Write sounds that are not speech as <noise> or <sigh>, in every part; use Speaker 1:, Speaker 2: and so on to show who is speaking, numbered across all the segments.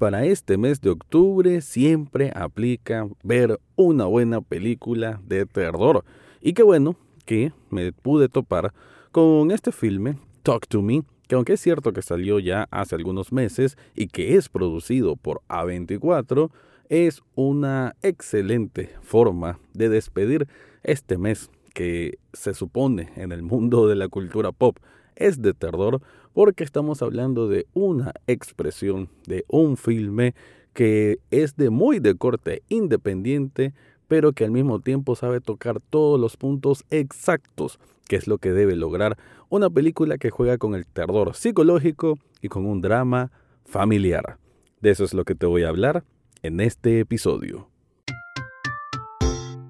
Speaker 1: para este mes de octubre siempre aplica ver una buena película de terror. Y qué bueno que me pude topar con este filme, Talk to Me, que aunque es cierto que salió ya hace algunos meses y que es producido por A24, es una excelente forma de despedir este mes que se supone en el mundo de la cultura pop es de terror porque estamos hablando de una expresión de un filme que es de muy de corte independiente, pero que al mismo tiempo sabe tocar todos los puntos exactos, que es lo que debe lograr una película que juega con el terror psicológico y con un drama familiar. De eso es lo que te voy a hablar en este episodio.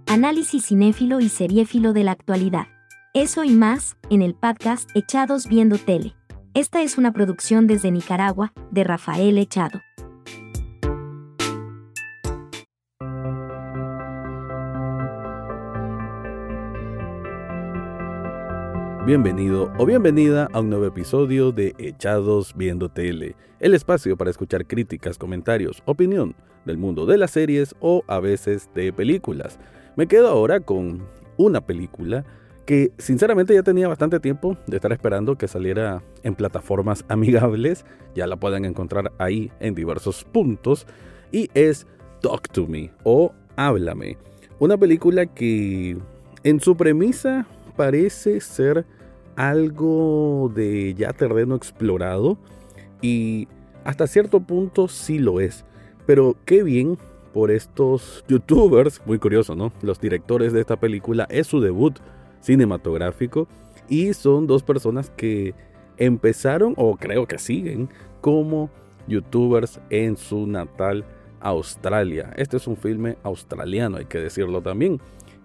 Speaker 2: Análisis cinéfilo y seriéfilo de la actualidad. Eso y más, en el podcast Echados Viendo Tele. Esta es una producción desde Nicaragua, de Rafael Echado.
Speaker 1: Bienvenido o bienvenida a un nuevo episodio de Echados Viendo Tele, el espacio para escuchar críticas, comentarios, opinión del mundo de las series o a veces de películas. Me quedo ahora con una película que sinceramente ya tenía bastante tiempo de estar esperando que saliera en plataformas <laughs> amigables, ya la pueden encontrar ahí en diversos puntos, y es Talk to Me o Háblame, una película que en su premisa parece ser algo de ya terreno explorado y hasta cierto punto sí lo es, pero qué bien por estos youtubers, muy curioso, ¿no? Los directores de esta película es su debut cinematográfico y son dos personas que empezaron o creo que siguen como youtubers en su natal Australia. Este es un filme australiano, hay que decirlo también.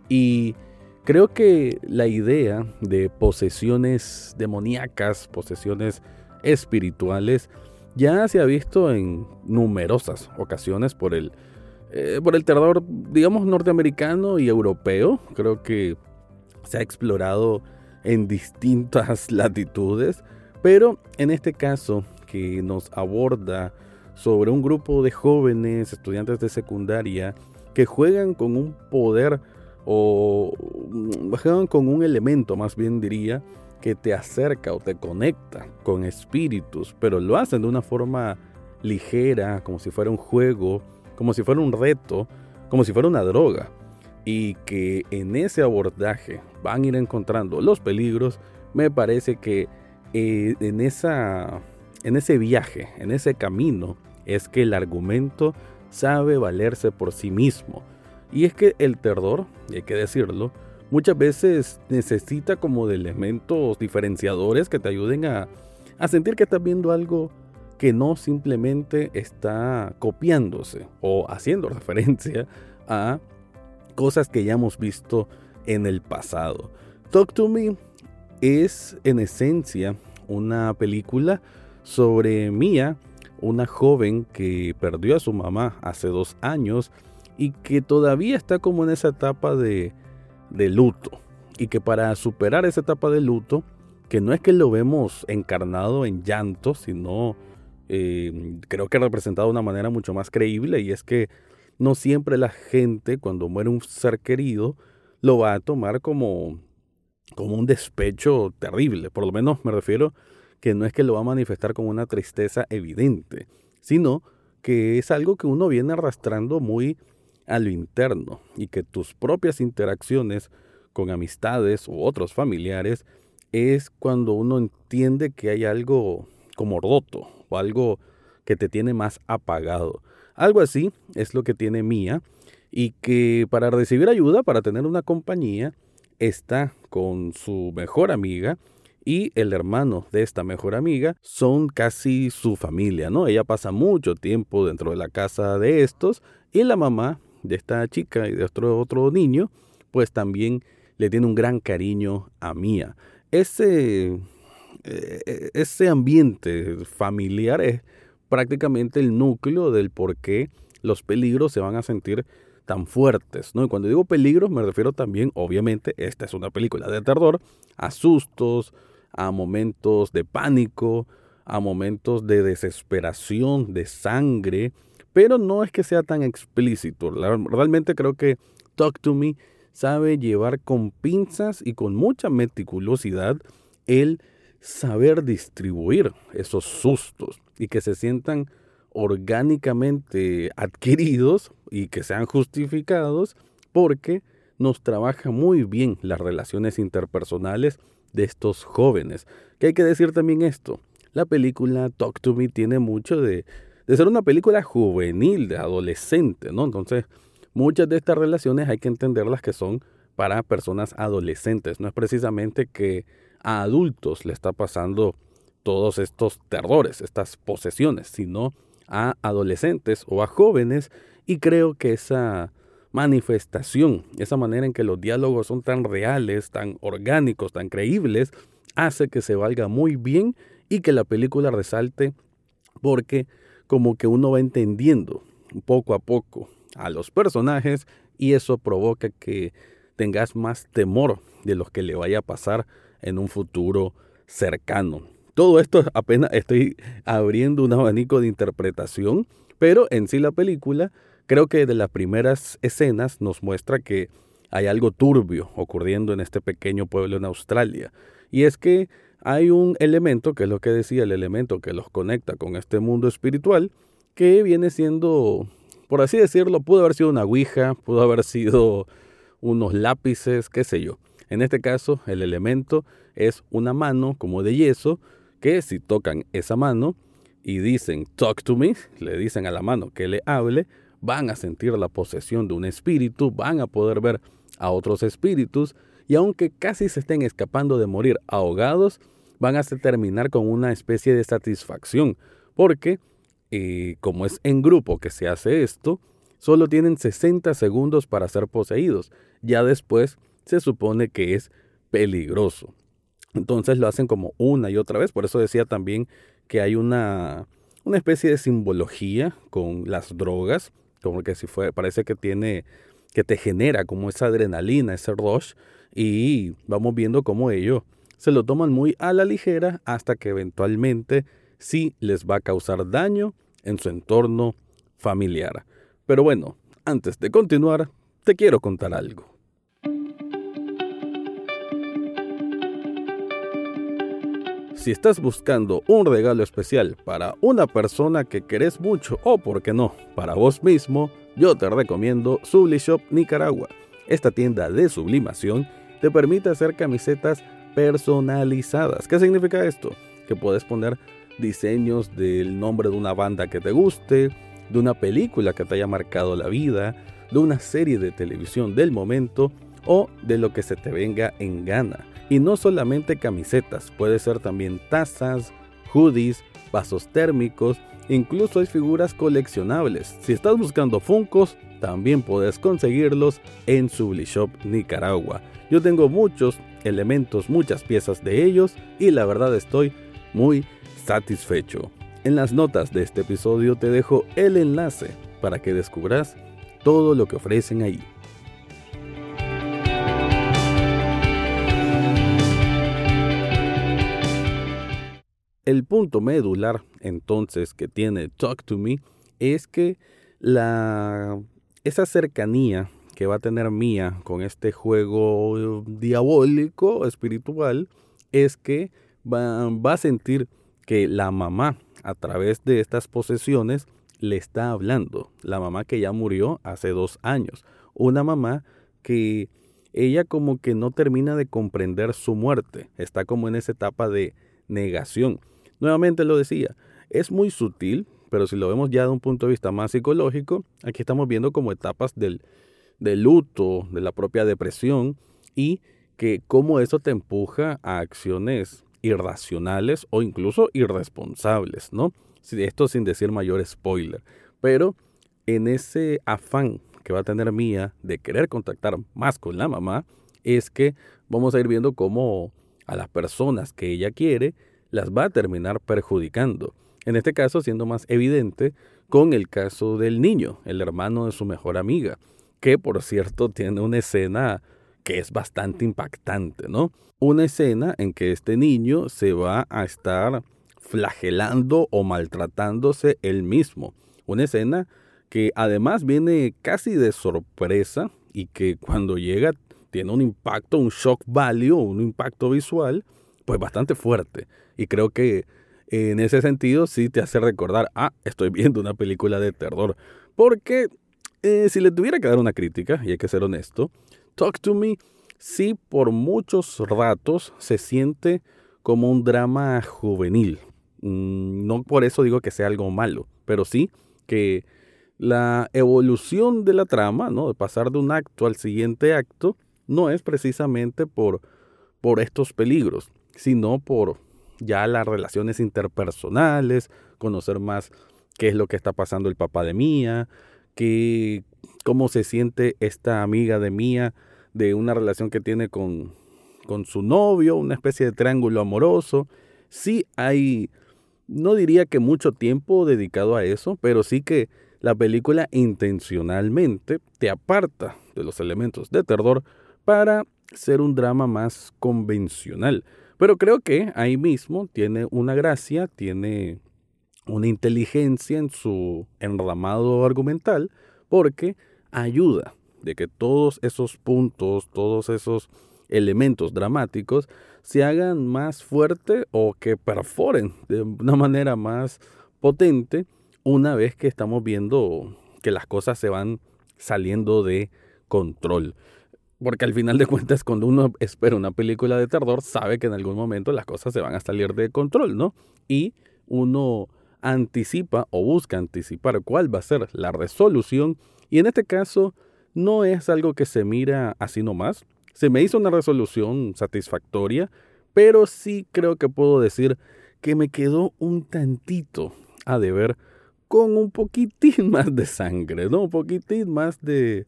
Speaker 1: Y creo que la idea de posesiones demoníacas, posesiones espirituales, ya se ha visto en numerosas ocasiones por el, eh, por el terror, digamos, norteamericano y europeo. Creo que se ha explorado en distintas <laughs> latitudes, pero en este caso que nos aborda sobre un grupo de jóvenes estudiantes de secundaria que juegan con un poder o mm, juegan con un elemento, más bien diría, que te acerca o te conecta con espíritus, pero lo hacen de una forma ligera, como si fuera un juego, como si fuera un reto, como si fuera una droga y que en ese abordaje van a ir encontrando los peligros, me parece que eh, en, esa, en ese viaje, en ese camino, es que el argumento sabe valerse por sí mismo. Y es que el terror, hay que decirlo, muchas veces necesita como de elementos diferenciadores que te ayuden a, a sentir que estás viendo algo que no simplemente está copiándose o haciendo <laughs> referencia a cosas que ya hemos visto en el pasado. Talk to Me es en esencia una película sobre Mia, una joven que perdió a su mamá hace dos años y que todavía está como en esa etapa de, de luto. Y que para superar esa etapa de luto, que no es que lo vemos encarnado en llanto, sino eh, creo que representado de una manera mucho más creíble y es que no siempre la gente cuando muere un ser querido lo va a tomar como, como un despecho terrible. Por lo menos me refiero que no es que lo va a manifestar como una tristeza evidente, sino que es algo que uno viene arrastrando muy a lo interno y que tus propias interacciones con amistades u otros familiares es cuando uno entiende que hay algo como roto o algo que te tiene más apagado. Algo así es lo que tiene Mía y que para recibir ayuda, para tener una compañía, está con su mejor amiga y el hermano de esta mejor amiga son casi su familia, ¿no? Ella pasa mucho tiempo dentro de la casa de estos y la mamá de esta chica y de otro, otro niño, pues también le tiene un gran cariño a Mía. Ese, eh, ese ambiente familiar es prácticamente el núcleo del por qué los peligros se van a sentir tan fuertes, ¿no? Y cuando digo peligros me refiero también, obviamente, esta es una película de terror, a sustos, a momentos de pánico, a momentos de desesperación, de sangre, pero no es que sea tan explícito. Realmente creo que Talk to Me sabe llevar con pinzas y con mucha meticulosidad el saber distribuir esos sustos y que se sientan orgánicamente adquiridos y que sean justificados porque nos trabaja muy bien las relaciones interpersonales de estos jóvenes. Que hay que decir también esto, la película Talk to Me tiene mucho de, de ser una película juvenil, de adolescente, ¿no? Entonces, muchas de estas relaciones hay que entenderlas que son para personas adolescentes, no es precisamente que a adultos le está pasando todos estos terrores, estas posesiones, sino a adolescentes o a jóvenes y creo que esa manifestación, esa manera en que los diálogos son tan reales, tan orgánicos, tan creíbles, hace que se valga muy bien y que la película resalte porque como que uno va entendiendo poco a poco a los personajes y eso provoca que tengas más temor de lo que le vaya a pasar en un futuro cercano. Todo esto apenas estoy abriendo un abanico de interpretación, pero en sí la película creo que de las primeras escenas nos muestra que hay algo turbio ocurriendo en este pequeño pueblo en Australia. Y es que hay un elemento, que es lo que decía, el elemento que los conecta con este mundo espiritual, que viene siendo, por así decirlo, pudo haber sido una ouija, pudo haber sido unos lápices, qué sé yo. En este caso, el elemento es una mano como de yeso, que si tocan esa mano y dicen talk to me, le dicen a la mano que le hable, van a sentir la posesión de un espíritu, van a poder ver a otros espíritus y aunque casi se estén escapando de morir ahogados, van a terminar con una especie de satisfacción, porque eh, como es en grupo que se hace esto, solo tienen 60 segundos para ser poseídos. Ya después se supone que es peligroso. Entonces lo hacen como una y otra vez. Por eso decía también que hay una, una especie de simbología con las drogas, como que si fue, parece que tiene, que te genera como esa adrenalina, ese rush, y vamos viendo cómo ellos se lo toman muy a la ligera hasta que eventualmente sí les va a causar daño en su entorno familiar. Pero bueno, antes de continuar, te quiero contar algo. Si estás buscando un regalo especial para una persona que querés mucho o, por qué no, para vos mismo, yo te recomiendo Sublishop Nicaragua. Esta tienda de sublimación te permite hacer camisetas personalizadas. ¿Qué significa esto? Que puedes poner diseños del nombre de una banda que te guste, de una película que te haya marcado la vida, de una serie de televisión del momento o de lo que se te venga en gana. Y no solamente camisetas, puede ser también tazas, hoodies, vasos térmicos, incluso hay figuras coleccionables. Si estás buscando Funcos, también puedes conseguirlos en Sublishop Nicaragua. Yo tengo muchos elementos, muchas piezas de ellos y la verdad estoy muy satisfecho. En las notas de este episodio te dejo el enlace para que descubras todo lo que ofrecen ahí. El punto medular entonces que tiene Talk to Me es que la, esa cercanía que va a tener Mía con este juego diabólico, espiritual, es que va, va a sentir que la mamá, a través de estas posesiones, le está hablando. La mamá que ya murió hace dos años. Una mamá que ella como que no termina de comprender su muerte. Está como en esa etapa de negación. Nuevamente lo decía, es muy sutil, pero si lo vemos ya de un punto de vista más psicológico, aquí estamos viendo como etapas del, del luto, de la propia depresión y que cómo eso te empuja a acciones irracionales o incluso irresponsables, ¿no? Esto sin decir mayor spoiler. Pero en ese afán que va a tener Mía de querer contactar más con la mamá, es que vamos a ir viendo cómo a las personas que ella quiere las va a terminar perjudicando. En este caso siendo más evidente con el caso del niño, el hermano de su mejor amiga, que por cierto tiene una escena que es bastante impactante, ¿no? Una escena en que este niño se va a estar flagelando o maltratándose él mismo. Una escena que además viene casi de sorpresa y que cuando llega tiene un impacto, un shock value, un impacto visual, pues bastante fuerte. Y creo que en ese sentido sí te hace recordar, ah, estoy viendo una película de terror. Porque eh, si le tuviera que dar una crítica, y hay que ser honesto, Talk to Me sí por muchos ratos se siente como un drama juvenil. Mm, no por eso digo que sea algo malo, pero sí que la evolución de la trama, ¿no? de pasar de un acto al siguiente acto, no es precisamente por, por estos peligros, sino por ya las relaciones interpersonales, conocer más qué es lo que está pasando el papá de Mía, qué, cómo se siente esta amiga de Mía de una relación que tiene con, con su novio, una especie de triángulo amoroso. Sí hay, no diría que mucho tiempo dedicado a eso, pero sí que la película intencionalmente te aparta de los elementos de terror para ser un drama más convencional. Pero creo que ahí mismo tiene una gracia, tiene una inteligencia en su enramado argumental, porque ayuda de que todos esos puntos, todos esos elementos dramáticos se hagan más fuerte o que perforen de una manera más potente una vez que estamos viendo que las cosas se van saliendo de control. Porque al final de cuentas, cuando uno espera una película de terror, sabe que en algún momento las cosas se van a salir de control, ¿no? Y uno anticipa o busca anticipar cuál va a ser la resolución. Y en este caso, no es algo que se mira así nomás. Se me hizo una resolución satisfactoria, pero sí creo que puedo decir que me quedó un tantito a deber con un poquitín <laughs> más de sangre, ¿no? Un poquitín más de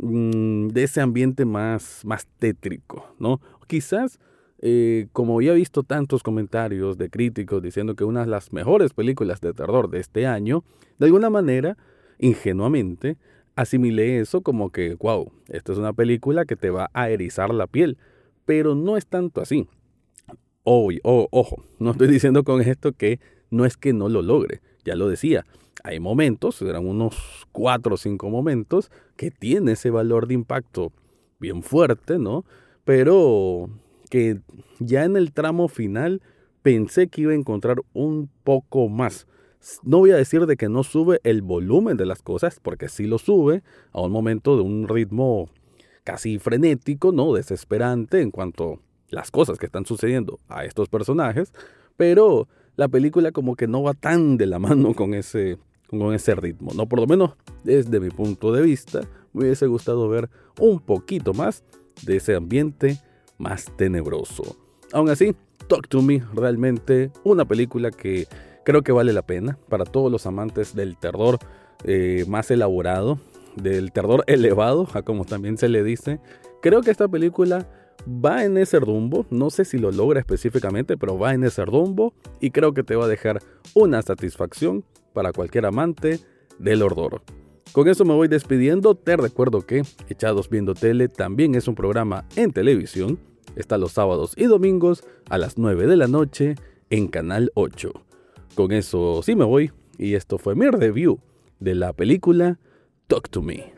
Speaker 1: Mm, de ese ambiente más, más tétrico, ¿no? Quizás, eh, como he visto tantos comentarios de críticos diciendo que una de las mejores películas de terror de este año, de alguna manera, ingenuamente, asimilé eso como que, wow, esta es una película que te va a erizar la piel, pero no es tanto así. Oh, ojo, no estoy <laughs> diciendo con esto que no es que no lo logre, ya lo decía, hay momentos, eran unos cuatro o cinco momentos, que tiene ese valor de impacto bien fuerte, ¿no? Pero que ya en el tramo final pensé que iba a encontrar un poco más. No voy a decir de que no sube el volumen de las cosas, porque sí lo sube a un momento de un ritmo casi frenético, ¿no? Desesperante en cuanto a las cosas que están sucediendo a estos personajes, pero la película como que no va tan de la mano con ese con ese ritmo. No, por lo menos desde mi punto de vista, me hubiese gustado ver un poquito más de ese ambiente más tenebroso. Aún así, Talk to Me, realmente una película que creo que vale la pena para todos los amantes del terror eh, más elaborado, del terror elevado, como también se le dice. Creo que esta película va en ese rumbo, no sé si lo logra específicamente, pero va en ese rumbo y creo que te va a dejar una satisfacción para cualquier amante del Ordoro. Con eso me voy despidiendo, te recuerdo que Echados Viendo Tele también es un programa en televisión, está los sábados y domingos a las 9 de la noche en Canal 8. Con eso sí me voy y esto fue mi review de la película Talk to Me.